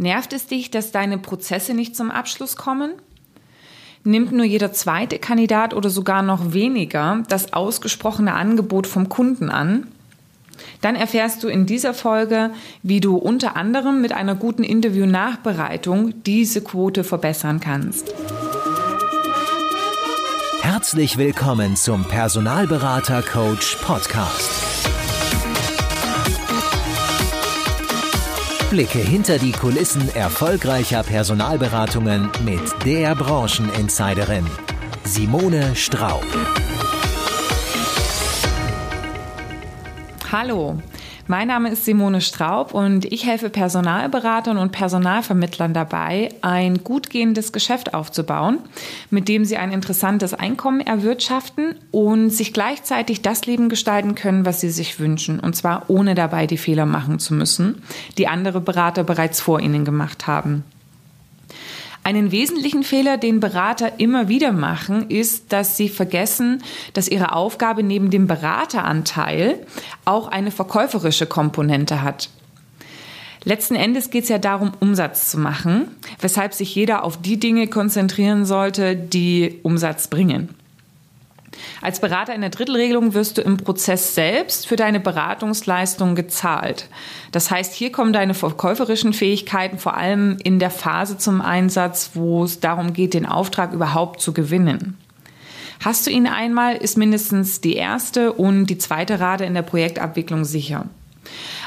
Nervt es dich, dass deine Prozesse nicht zum Abschluss kommen? Nimmt nur jeder zweite Kandidat oder sogar noch weniger das ausgesprochene Angebot vom Kunden an? Dann erfährst du in dieser Folge, wie du unter anderem mit einer guten Interview-Nachbereitung diese Quote verbessern kannst. Herzlich willkommen zum Personalberater Coach Podcast. Blicke hinter die Kulissen erfolgreicher Personalberatungen mit der Brancheninsiderin Simone Straub. Hallo, mein Name ist Simone Straub und ich helfe Personalberatern und Personalvermittlern dabei, ein gut gehendes Geschäft aufzubauen, mit dem sie ein interessantes Einkommen erwirtschaften und sich gleichzeitig das Leben gestalten können, was sie sich wünschen, und zwar ohne dabei die Fehler machen zu müssen, die andere Berater bereits vor ihnen gemacht haben. Einen wesentlichen Fehler, den Berater immer wieder machen, ist, dass sie vergessen, dass ihre Aufgabe neben dem Berateranteil auch eine verkäuferische Komponente hat. Letzten Endes geht es ja darum, Umsatz zu machen, weshalb sich jeder auf die Dinge konzentrieren sollte, die Umsatz bringen. Als Berater in der Drittelregelung wirst du im Prozess selbst für deine Beratungsleistung gezahlt. Das heißt, hier kommen deine verkäuferischen Fähigkeiten vor allem in der Phase zum Einsatz, wo es darum geht, den Auftrag überhaupt zu gewinnen. Hast du ihn einmal, ist mindestens die erste und die zweite Rate in der Projektabwicklung sicher.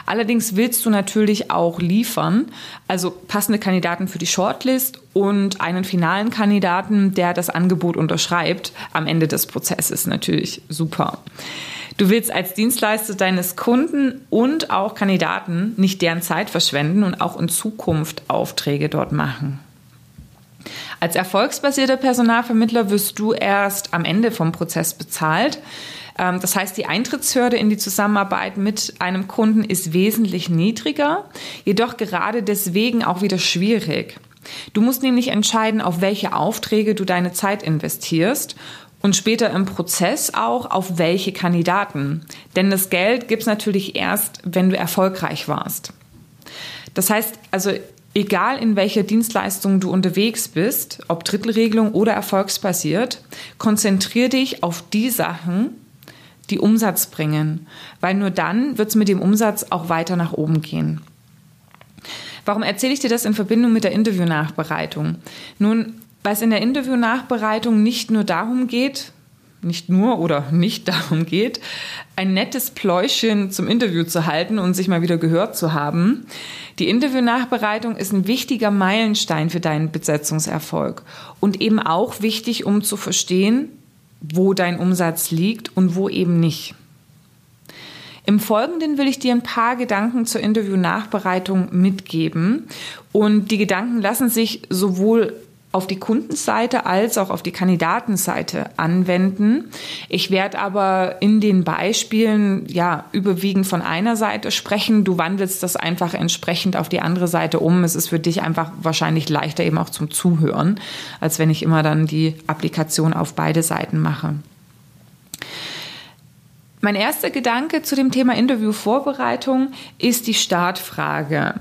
Allerdings willst du natürlich auch liefern, also passende Kandidaten für die Shortlist und einen finalen Kandidaten, der das Angebot unterschreibt, am Ende des Prozesses natürlich super. Du willst als Dienstleister deines Kunden und auch Kandidaten nicht deren Zeit verschwenden und auch in Zukunft Aufträge dort machen. Als erfolgsbasierter Personalvermittler wirst du erst am Ende vom Prozess bezahlt. Ähm, das heißt, die Eintrittshürde in die Zusammenarbeit mit einem Kunden ist wesentlich niedriger, jedoch gerade deswegen auch wieder schwierig. Du musst nämlich entscheiden, auf welche Aufträge du deine Zeit investierst und später im Prozess auch auf welche Kandidaten. Denn das Geld gibt's natürlich erst, wenn du erfolgreich warst. Das heißt, also egal in welcher Dienstleistung du unterwegs bist, ob Drittelregelung oder erfolgsbasiert, konzentrier dich auf die Sachen, die Umsatz bringen, weil nur dann wird es mit dem Umsatz auch weiter nach oben gehen. Warum erzähle ich dir das in Verbindung mit der Interviewnachbereitung? Nun, weil es in der Interviewnachbereitung nicht nur darum geht, nicht nur oder nicht darum geht, ein nettes Pläuschen zum Interview zu halten und sich mal wieder gehört zu haben. Die Interviewnachbereitung ist ein wichtiger Meilenstein für deinen Besetzungserfolg und eben auch wichtig, um zu verstehen, wo dein Umsatz liegt und wo eben nicht. Im Folgenden will ich dir ein paar Gedanken zur Interview-Nachbereitung mitgeben. Und die Gedanken lassen sich sowohl auf die Kundenseite als auch auf die Kandidatenseite anwenden. Ich werde aber in den Beispielen ja überwiegend von einer Seite sprechen. Du wandelst das einfach entsprechend auf die andere Seite um. Es ist für dich einfach wahrscheinlich leichter eben auch zum Zuhören, als wenn ich immer dann die Applikation auf beide Seiten mache. Mein erster Gedanke zu dem Thema Interviewvorbereitung ist die Startfrage.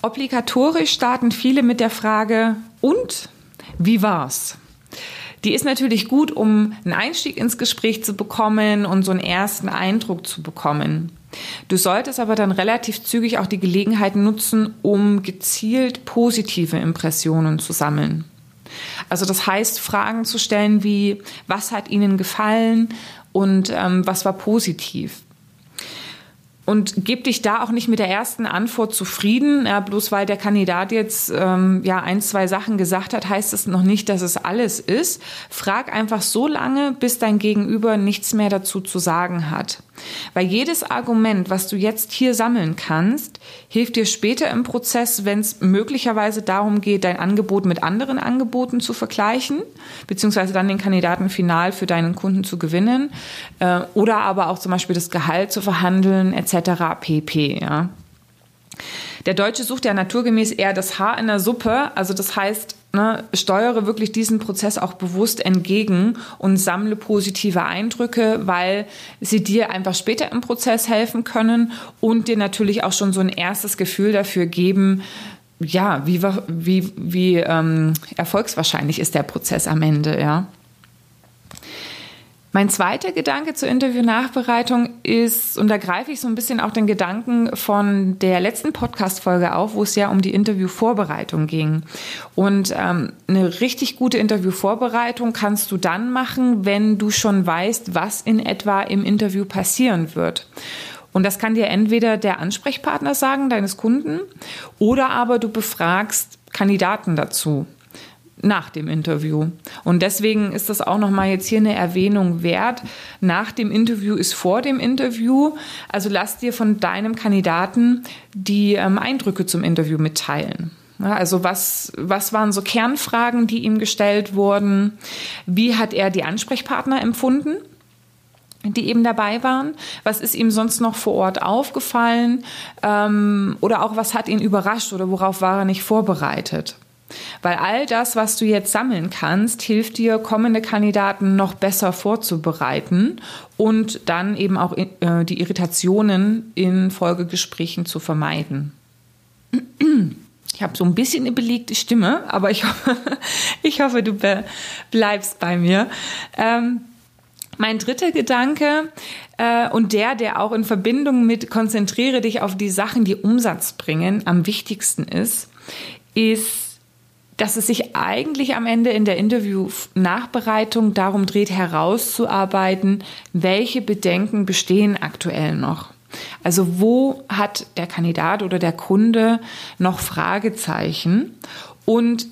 Obligatorisch starten viele mit der Frage, und wie war's? Die ist natürlich gut, um einen Einstieg ins Gespräch zu bekommen und so einen ersten Eindruck zu bekommen. Du solltest aber dann relativ zügig auch die Gelegenheit nutzen, um gezielt positive Impressionen zu sammeln. Also das heißt, Fragen zu stellen wie, was hat Ihnen gefallen und ähm, was war positiv? Und gib dich da auch nicht mit der ersten Antwort zufrieden. Ja, bloß weil der Kandidat jetzt ähm, ja ein, zwei Sachen gesagt hat, heißt es noch nicht, dass es alles ist. Frag einfach so lange, bis dein Gegenüber nichts mehr dazu zu sagen hat. Weil jedes Argument, was du jetzt hier sammeln kannst, hilft dir später im Prozess, wenn es möglicherweise darum geht, dein Angebot mit anderen Angeboten zu vergleichen, beziehungsweise dann den Kandidaten final für deinen Kunden zu gewinnen, äh, oder aber auch zum Beispiel das Gehalt zu verhandeln, etc. pp. Ja. Der Deutsche sucht ja naturgemäß eher das Haar in der Suppe. Also das heißt, ne, steuere wirklich diesen Prozess auch bewusst entgegen und sammle positive Eindrücke, weil sie dir einfach später im Prozess helfen können und dir natürlich auch schon so ein erstes Gefühl dafür geben, ja, wie, wie, wie ähm, erfolgswahrscheinlich ist der Prozess am Ende, ja. Mein zweiter Gedanke zur Interview-Nachbereitung ist, und da greife ich so ein bisschen auch den Gedanken von der letzten Podcast-Folge auf, wo es ja um die Interview-Vorbereitung ging. Und ähm, eine richtig gute Interview-Vorbereitung kannst du dann machen, wenn du schon weißt, was in etwa im Interview passieren wird. Und das kann dir entweder der Ansprechpartner sagen, deines Kunden, oder aber du befragst Kandidaten dazu nach dem Interview. Und deswegen ist das auch nochmal jetzt hier eine Erwähnung wert. Nach dem Interview ist vor dem Interview. Also lass dir von deinem Kandidaten die ähm, Eindrücke zum Interview mitteilen. Ja, also was, was waren so Kernfragen, die ihm gestellt wurden? Wie hat er die Ansprechpartner empfunden? die eben dabei waren. Was ist ihm sonst noch vor Ort aufgefallen? Ähm, oder auch was hat ihn überrascht oder worauf war er nicht vorbereitet? Weil all das, was du jetzt sammeln kannst, hilft dir, kommende Kandidaten noch besser vorzubereiten und dann eben auch äh, die Irritationen in Folgegesprächen zu vermeiden. Ich habe so ein bisschen eine belegte Stimme, aber ich hoffe, ich hoffe du bleibst bei mir. Ähm, mein dritter Gedanke äh, und der, der auch in Verbindung mit konzentriere dich auf die Sachen, die Umsatz bringen, am wichtigsten ist, ist dass es sich eigentlich am Ende in der Interview-Nachbereitung darum dreht, herauszuarbeiten, welche Bedenken bestehen aktuell noch. Also wo hat der Kandidat oder der Kunde noch Fragezeichen und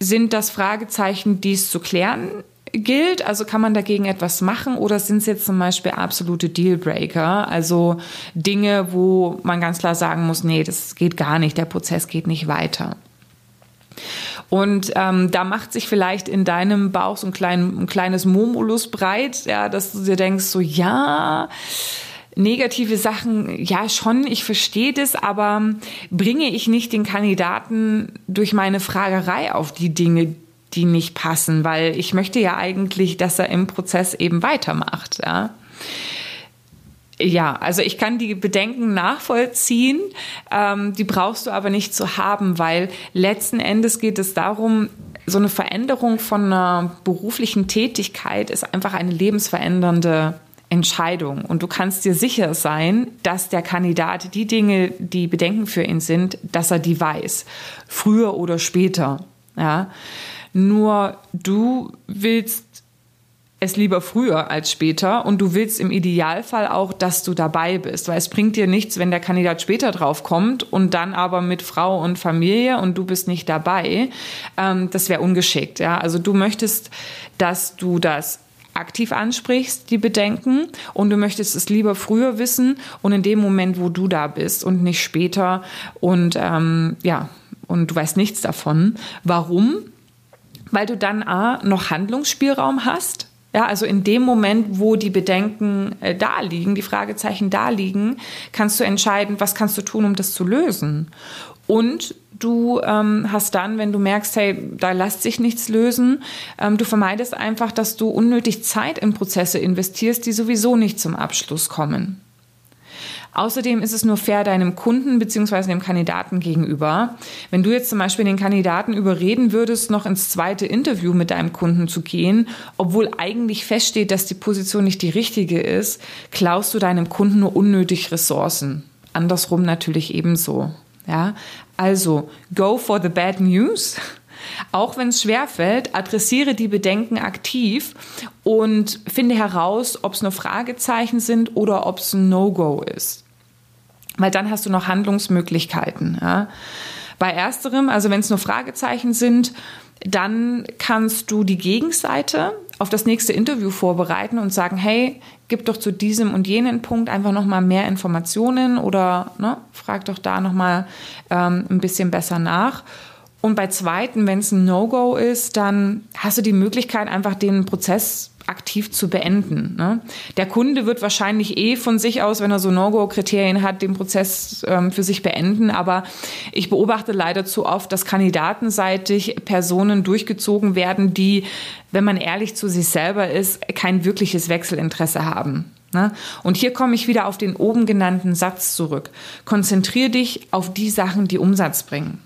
sind das Fragezeichen, die es zu klären gilt? Also kann man dagegen etwas machen oder sind es jetzt zum Beispiel absolute Dealbreaker? Also Dinge, wo man ganz klar sagen muss, nee, das geht gar nicht, der Prozess geht nicht weiter. Und ähm, da macht sich vielleicht in deinem Bauch so ein, klein, ein kleines Murmulus breit, ja, dass du dir denkst, so ja, negative Sachen, ja schon, ich verstehe das, aber bringe ich nicht den Kandidaten durch meine Fragerei auf die Dinge, die nicht passen, weil ich möchte ja eigentlich, dass er im Prozess eben weitermacht, ja. Ja, also ich kann die Bedenken nachvollziehen, ähm, die brauchst du aber nicht zu haben, weil letzten Endes geht es darum, so eine Veränderung von einer beruflichen Tätigkeit ist einfach eine lebensverändernde Entscheidung. Und du kannst dir sicher sein, dass der Kandidat die Dinge, die Bedenken für ihn sind, dass er die weiß. Früher oder später. Ja. Nur du willst es lieber früher als später und du willst im Idealfall auch, dass du dabei bist, weil es bringt dir nichts, wenn der Kandidat später drauf kommt und dann aber mit Frau und Familie und du bist nicht dabei. Ähm, das wäre ungeschickt. Ja? Also du möchtest, dass du das aktiv ansprichst, die Bedenken, und du möchtest es lieber früher wissen und in dem Moment, wo du da bist und nicht später und ähm, ja, und du weißt nichts davon. Warum? Weil du dann A, noch Handlungsspielraum hast, ja, also in dem Moment, wo die Bedenken äh, da liegen, die Fragezeichen da liegen, kannst du entscheiden, was kannst du tun, um das zu lösen. Und du ähm, hast dann, wenn du merkst, hey, da lässt sich nichts lösen, ähm, du vermeidest einfach, dass du unnötig Zeit in Prozesse investierst, die sowieso nicht zum Abschluss kommen. Außerdem ist es nur fair deinem Kunden bzw. dem Kandidaten gegenüber. Wenn du jetzt zum Beispiel den Kandidaten überreden würdest, noch ins zweite Interview mit deinem Kunden zu gehen, obwohl eigentlich feststeht, dass die Position nicht die richtige ist, klaust du deinem Kunden nur unnötig Ressourcen. Andersrum natürlich ebenso. Ja, also go for the bad news. Auch wenn es schwerfällt, adressiere die Bedenken aktiv und finde heraus, ob es nur Fragezeichen sind oder ob es ein No-Go ist weil dann hast du noch Handlungsmöglichkeiten. Ja. Bei ersterem, also wenn es nur Fragezeichen sind, dann kannst du die Gegenseite auf das nächste Interview vorbereiten und sagen, hey, gib doch zu diesem und jenen Punkt einfach noch mal mehr Informationen oder ne, frag doch da noch mal ähm, ein bisschen besser nach. Und bei zweiten, wenn es ein No-Go ist, dann hast du die Möglichkeit, einfach den Prozess aktiv zu beenden. Ne? Der Kunde wird wahrscheinlich eh von sich aus, wenn er so No-Go-Kriterien hat, den Prozess ähm, für sich beenden. Aber ich beobachte leider zu oft, dass kandidatenseitig Personen durchgezogen werden, die, wenn man ehrlich zu sich selber ist, kein wirkliches Wechselinteresse haben. Ne? Und hier komme ich wieder auf den oben genannten Satz zurück. Konzentrier dich auf die Sachen, die Umsatz bringen.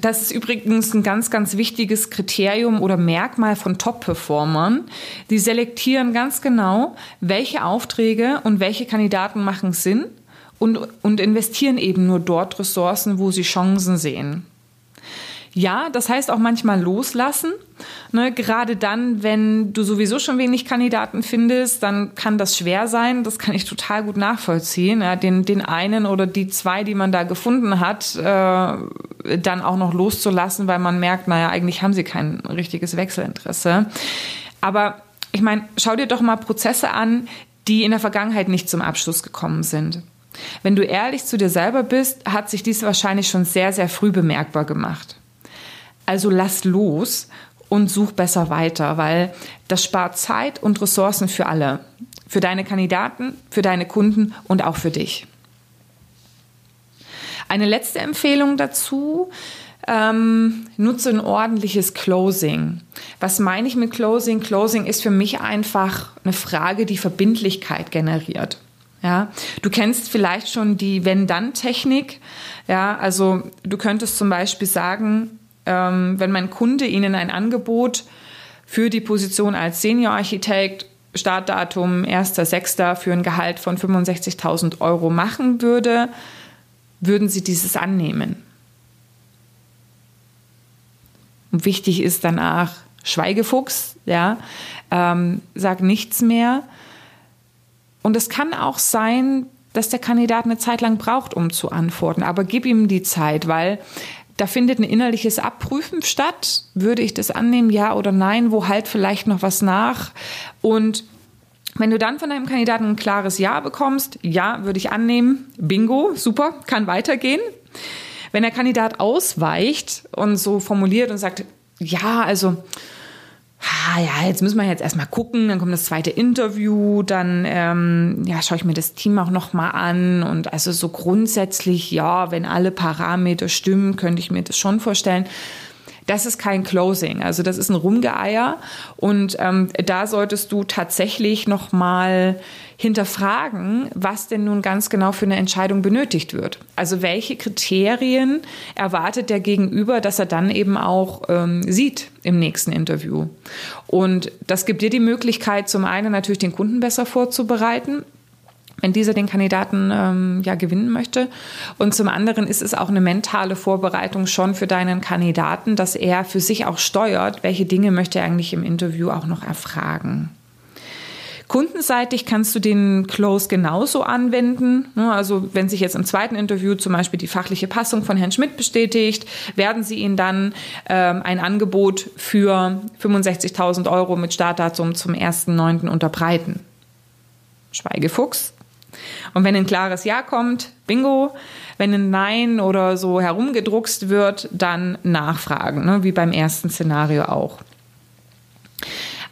Das ist übrigens ein ganz, ganz wichtiges Kriterium oder Merkmal von Top-Performern. Die selektieren ganz genau, welche Aufträge und welche Kandidaten machen Sinn und, und investieren eben nur dort Ressourcen, wo sie Chancen sehen. Ja, das heißt auch manchmal loslassen. Ne, gerade dann, wenn du sowieso schon wenig Kandidaten findest, dann kann das schwer sein. Das kann ich total gut nachvollziehen. Ja, den, den einen oder die zwei, die man da gefunden hat, äh, dann auch noch loszulassen, weil man merkt, naja, eigentlich haben sie kein richtiges Wechselinteresse. Aber ich meine, schau dir doch mal Prozesse an, die in der Vergangenheit nicht zum Abschluss gekommen sind. Wenn du ehrlich zu dir selber bist, hat sich dies wahrscheinlich schon sehr, sehr früh bemerkbar gemacht. Also lass los und such besser weiter, weil das spart Zeit und Ressourcen für alle. Für deine Kandidaten, für deine Kunden und auch für dich. Eine letzte Empfehlung dazu. Ähm, nutze ein ordentliches Closing. Was meine ich mit Closing? Closing ist für mich einfach eine Frage, die Verbindlichkeit generiert. Ja, du kennst vielleicht schon die Wenn-Dann-Technik. Ja, also du könntest zum Beispiel sagen, ähm, wenn mein Kunde Ihnen ein Angebot für die Position als Senior-Architekt Startdatum 1.6. für ein Gehalt von 65.000 Euro machen würde, würden Sie dieses annehmen? Und wichtig ist danach Schweigefuchs, ja, ähm, sag nichts mehr. Und es kann auch sein, dass der Kandidat eine Zeit lang braucht, um zu antworten, aber gib ihm die Zeit, weil da findet ein innerliches Abprüfen statt. Würde ich das annehmen, ja oder nein? Wo halt vielleicht noch was nach? Und wenn du dann von deinem Kandidaten ein klares Ja bekommst, ja, würde ich annehmen, bingo, super, kann weitergehen. Wenn der Kandidat ausweicht und so formuliert und sagt, ja, also ah, ja, jetzt müssen wir jetzt erstmal gucken, dann kommt das zweite Interview, dann ähm, ja, schaue ich mir das Team auch nochmal an und also so grundsätzlich, ja, wenn alle Parameter stimmen, könnte ich mir das schon vorstellen. Das ist kein Closing, also das ist ein Rumgeeier und ähm, da solltest du tatsächlich nochmal hinterfragen, was denn nun ganz genau für eine Entscheidung benötigt wird. Also welche Kriterien erwartet der Gegenüber, dass er dann eben auch ähm, sieht im nächsten Interview. Und das gibt dir die Möglichkeit, zum einen natürlich den Kunden besser vorzubereiten, wenn dieser den Kandidaten ähm, ja gewinnen möchte. Und zum anderen ist es auch eine mentale Vorbereitung schon für deinen Kandidaten, dass er für sich auch steuert, welche Dinge möchte er eigentlich im Interview auch noch erfragen. Kundenseitig kannst du den Close genauso anwenden. Ne, also wenn sich jetzt im zweiten Interview zum Beispiel die fachliche Passung von Herrn Schmidt bestätigt, werden sie Ihnen dann ähm, ein Angebot für 65.000 Euro mit Startdatum zum 1.9. unterbreiten. Schweigefuchs, und wenn ein klares Ja kommt, bingo. Wenn ein Nein oder so herumgedruckst wird, dann nachfragen, ne? wie beim ersten Szenario auch.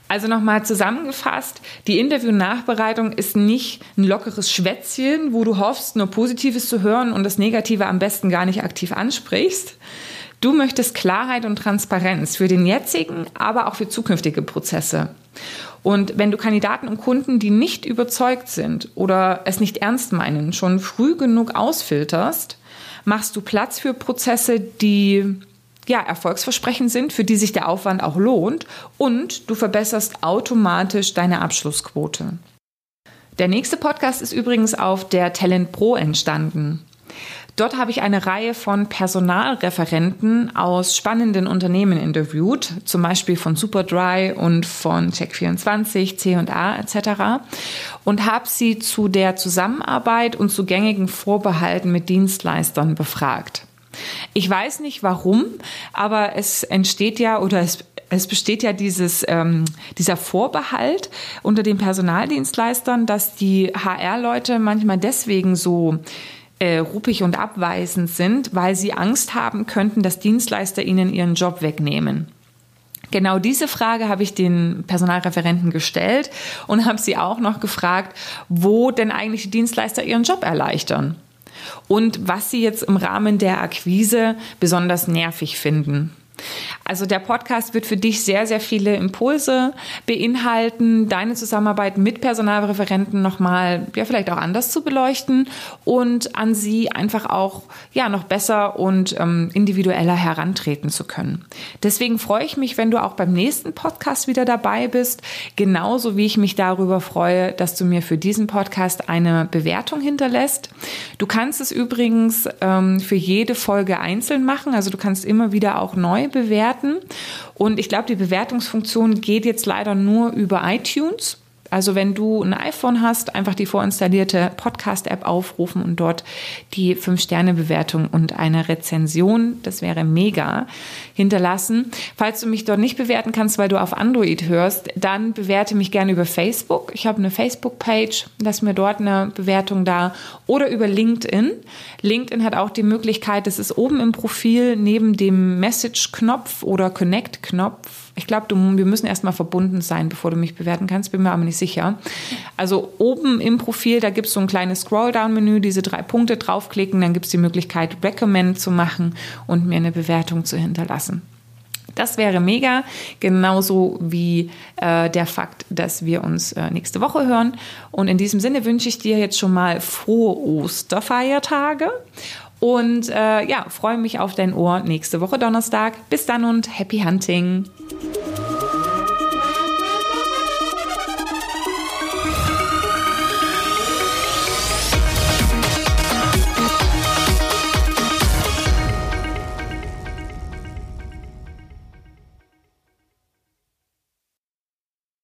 Also nochmal zusammengefasst, die Interview-Nachbereitung ist nicht ein lockeres Schwätzchen, wo du hoffst, nur Positives zu hören und das Negative am besten gar nicht aktiv ansprichst. Du möchtest Klarheit und Transparenz für den jetzigen, aber auch für zukünftige Prozesse. Und wenn du Kandidaten und Kunden, die nicht überzeugt sind oder es nicht ernst meinen, schon früh genug ausfilterst, machst du Platz für Prozesse, die ja, erfolgsversprechend sind, für die sich der Aufwand auch lohnt und du verbesserst automatisch deine Abschlussquote. Der nächste Podcast ist übrigens auf der Talent Pro entstanden. Dort habe ich eine Reihe von Personalreferenten aus spannenden Unternehmen interviewt, zum Beispiel von Superdry und von Check24, C&A etc. und habe sie zu der Zusammenarbeit und zu gängigen Vorbehalten mit Dienstleistern befragt. Ich weiß nicht warum, aber es entsteht ja oder es es besteht ja dieses, ähm, dieser Vorbehalt unter den Personaldienstleistern, dass die HR-Leute manchmal deswegen so äh, ruppig und abweisend sind, weil sie Angst haben könnten, dass Dienstleister ihnen ihren Job wegnehmen. Genau diese Frage habe ich den Personalreferenten gestellt und habe sie auch noch gefragt, wo denn eigentlich die Dienstleister ihren Job erleichtern und was sie jetzt im Rahmen der Akquise besonders nervig finden. Also der Podcast wird für dich sehr, sehr viele Impulse beinhalten, deine Zusammenarbeit mit Personalreferenten nochmal, ja, vielleicht auch anders zu beleuchten und an sie einfach auch, ja, noch besser und ähm, individueller herantreten zu können. Deswegen freue ich mich, wenn du auch beim nächsten Podcast wieder dabei bist, genauso wie ich mich darüber freue, dass du mir für diesen Podcast eine Bewertung hinterlässt. Du kannst es übrigens ähm, für jede Folge einzeln machen, also du kannst immer wieder auch bewerten. Und ich glaube, die Bewertungsfunktion geht jetzt leider nur über iTunes. Also wenn du ein iPhone hast, einfach die vorinstallierte Podcast-App aufrufen und dort die 5-Sterne-Bewertung und eine Rezension, das wäre mega, hinterlassen. Falls du mich dort nicht bewerten kannst, weil du auf Android hörst, dann bewerte mich gerne über Facebook. Ich habe eine Facebook-Page, lass mir dort eine Bewertung da oder über LinkedIn. LinkedIn hat auch die Möglichkeit, das ist oben im Profil neben dem Message-Knopf oder Connect-Knopf ich glaube, wir müssen erstmal verbunden sein, bevor du mich bewerten kannst, bin mir aber nicht sicher. Also oben im Profil, da gibt es so ein kleines Scrolldown-Menü, diese drei Punkte draufklicken, dann gibt es die Möglichkeit, Recommend zu machen und mir eine Bewertung zu hinterlassen. Das wäre mega, genauso wie äh, der Fakt, dass wir uns äh, nächste Woche hören. Und in diesem Sinne wünsche ich dir jetzt schon mal frohe Osterfeiertage und äh, ja, freue mich auf dein Ohr nächste Woche Donnerstag. Bis dann und happy hunting!